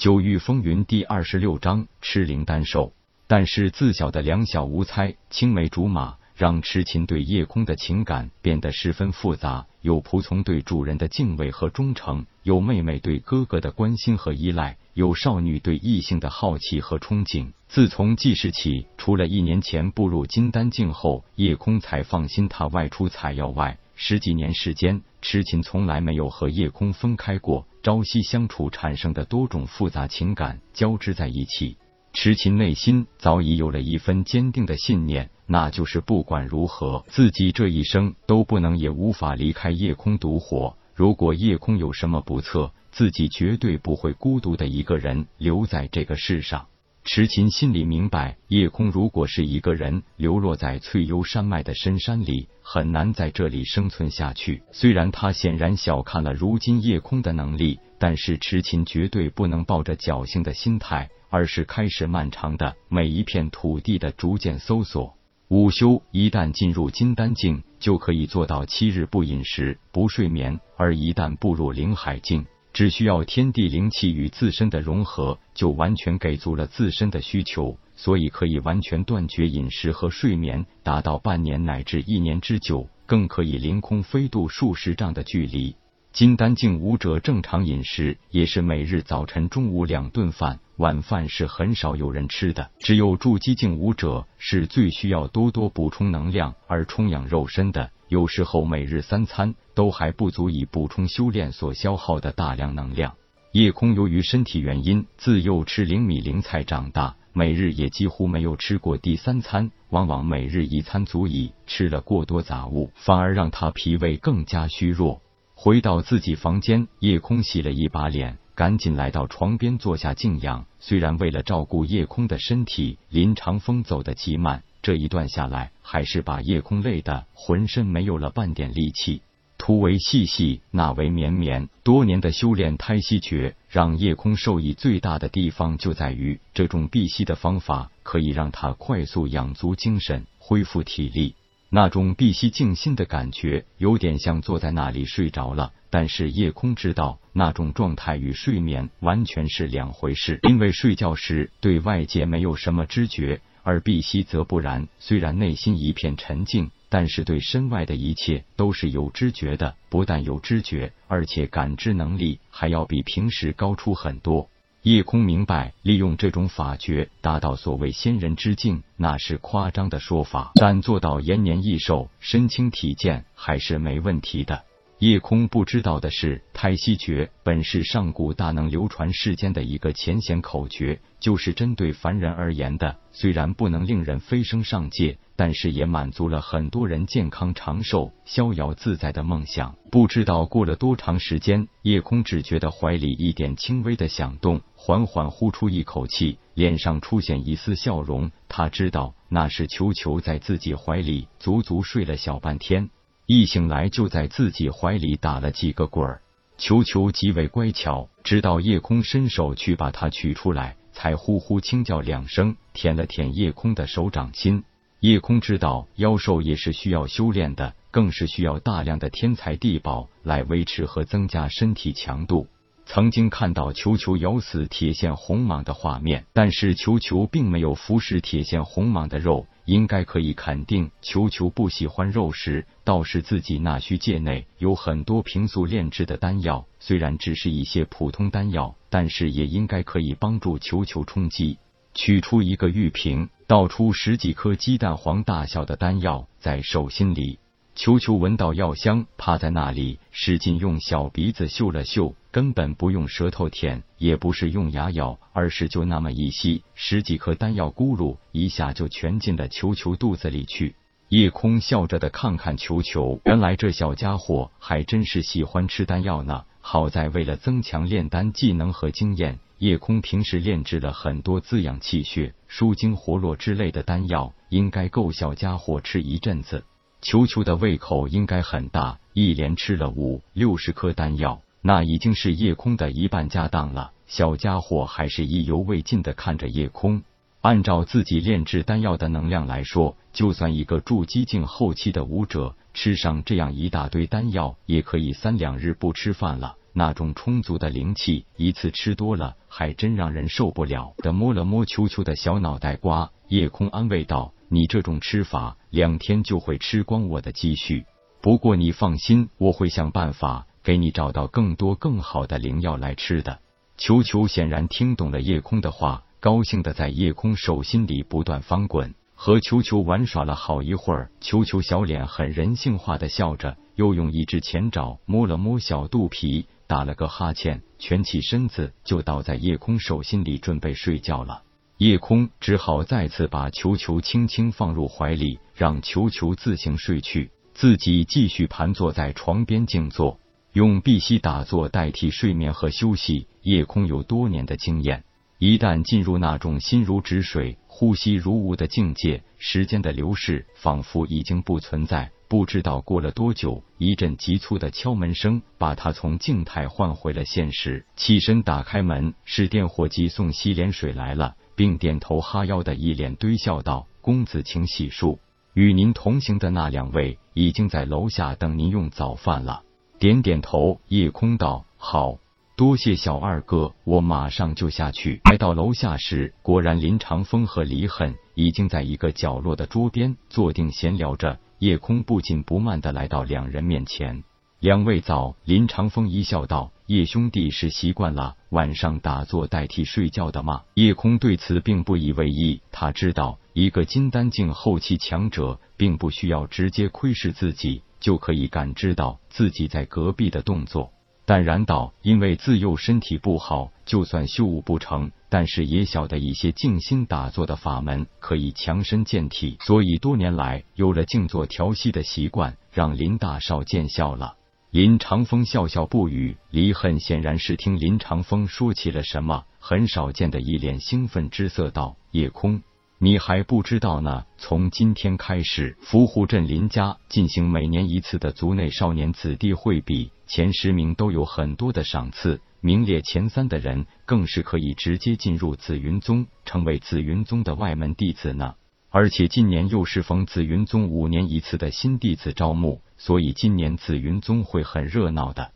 九域风云第二十六章痴灵丹兽。但是自小的两小无猜，青梅竹马，让痴情对夜空的情感变得十分复杂。有仆从对主人的敬畏和忠诚，有妹妹对哥哥的关心和依赖，有少女对异性的好奇和憧憬。自从记事起，除了一年前步入金丹境后，夜空才放心他外出采药外，十几年时间，痴情从来没有和夜空分开过。朝夕相处产生的多种复杂情感交织在一起，池琴内心早已有了一份坚定的信念，那就是不管如何，自己这一生都不能也无法离开夜空独活。如果夜空有什么不测，自己绝对不会孤独的一个人留在这个世上。池琴心里明白，夜空如果是一个人流落在翠幽山脉的深山里，很难在这里生存下去。虽然他显然小看了如今夜空的能力，但是池琴绝对不能抱着侥幸的心态，而是开始漫长的每一片土地的逐渐搜索。午休一旦进入金丹境，就可以做到七日不饮食、不睡眠；而一旦步入灵海境，只需要天地灵气与自身的融合，就完全给足了自身的需求，所以可以完全断绝饮食和睡眠，达到半年乃至一年之久，更可以凌空飞渡数十丈的距离。金丹境武者正常饮食也是每日早晨、中午两顿饭，晚饭是很少有人吃的。只有筑基境武者是最需要多多补充能量而充养肉身的。有时候每日三餐都还不足以补充修炼所消耗的大量能量。夜空由于身体原因，自幼吃灵米灵菜长大，每日也几乎没有吃过第三餐，往往每日一餐足矣。吃了过多杂物，反而让他脾胃更加虚弱。回到自己房间，夜空洗了一把脸，赶紧来到床边坐下静养。虽然为了照顾夜空的身体，林长风走得极慢。这一段下来，还是把夜空累得浑身没有了半点力气。图为细细，那为绵绵。多年的修炼胎息诀，让夜空受益最大的地方就在于，这种闭息的方法可以让他快速养足精神，恢复体力。那种闭息静心的感觉，有点像坐在那里睡着了。但是夜空知道，那种状态与睡眠完全是两回事，因为睡觉时对外界没有什么知觉。而碧溪则不然，虽然内心一片沉静，但是对身外的一切都是有知觉的。不但有知觉，而且感知能力还要比平时高出很多。夜空明白，利用这种法诀达到所谓仙人之境，那是夸张的说法，但做到延年益寿、身轻体健还是没问题的。夜空不知道的是，胎息诀本是上古大能流传世间的一个浅显口诀，就是针对凡人而言的。虽然不能令人飞升上界，但是也满足了很多人健康长寿、逍遥自在的梦想。不知道过了多长时间，夜空只觉得怀里一点轻微的响动，缓缓呼出一口气，脸上出现一丝笑容。他知道那是球球在自己怀里足足睡了小半天。一醒来就在自己怀里打了几个滚儿，球球极为乖巧，直到夜空伸手去把它取出来，才呼呼轻叫两声，舔了舔夜空的手掌心。夜空知道妖兽也是需要修炼的，更是需要大量的天材地宝来维持和增加身体强度。曾经看到球球咬死铁线红蟒的画面，但是球球并没有服食铁线红蟒的肉。应该可以肯定，球球不喜欢肉食，倒是自己那虚界内有很多平素炼制的丹药，虽然只是一些普通丹药，但是也应该可以帮助球球充饥。取出一个玉瓶，倒出十几颗鸡蛋黄大小的丹药在手心里。球球闻到药香，趴在那里，使劲用小鼻子嗅了嗅，根本不用舌头舔，也不是用牙咬，而是就那么一吸，十几颗丹药咕噜一下就全进了球球肚子里去。夜空笑着的看看球球，原来这小家伙还真是喜欢吃丹药呢。好在为了增强炼丹技能和经验，夜空平时炼制了很多滋养气血、舒筋活络之类的丹药，应该够小家伙吃一阵子。球球的胃口应该很大，一连吃了五六十颗丹药，那已经是夜空的一半家当了。小家伙还是意犹未尽的看着夜空。按照自己炼制丹药的能量来说，就算一个筑基境后期的武者吃上这样一大堆丹药，也可以三两日不吃饭了。那种充足的灵气，一次吃多了还真让人受不了。的摸了摸球球的小脑袋瓜，夜空安慰道：“你这种吃法，两天就会吃光我的积蓄。不过你放心，我会想办法给你找到更多更好的灵药来吃的。”球球显然听懂了夜空的话，高兴的在夜空手心里不断翻滚。和球球玩耍了好一会儿，球球小脸很人性化的笑着，又用一只前爪摸了摸小肚皮，打了个哈欠，蜷起身子就倒在夜空手心里准备睡觉了。夜空只好再次把球球轻轻放入怀里，让球球自行睡去，自己继续盘坐在床边静坐，用闭息打坐代替睡眠和休息。夜空有多年的经验。一旦进入那种心如止水、呼吸如无的境界，时间的流逝仿佛已经不存在。不知道过了多久，一阵急促的敲门声把他从静态换回了现实。起身打开门，是电火机送洗脸水来了，并点头哈腰的一脸堆笑道：“公子请洗漱，与您同行的那两位已经在楼下等您用早饭了。”点点头，叶空道：“好。”多谢小二哥，我马上就下去。来到楼下时，果然林长风和李狠已经在一个角落的桌边坐定闲聊着。夜空不紧不慢的来到两人面前，两位早。林长风一笑道：“叶兄弟是习惯了晚上打坐代替睡觉的吗？”叶空对此并不以为意，他知道一个金丹境后期强者，并不需要直接窥视自己，就可以感知到自己在隔壁的动作。淡然道：“因为自幼身体不好，就算修武不成，但是也晓得一些静心打坐的法门可以强身健体，所以多年来有了静坐调息的习惯，让林大少见笑了。”林长风笑笑不语，离恨显然是听林长风说起了什么，很少见的一脸兴奋之色道：“夜空。”你还不知道呢。从今天开始，伏虎镇林家进行每年一次的族内少年子弟会比，前十名都有很多的赏赐，名列前三的人更是可以直接进入紫云宗，成为紫云宗的外门弟子呢。而且今年又是逢紫云宗五年一次的新弟子招募，所以今年紫云宗会很热闹的。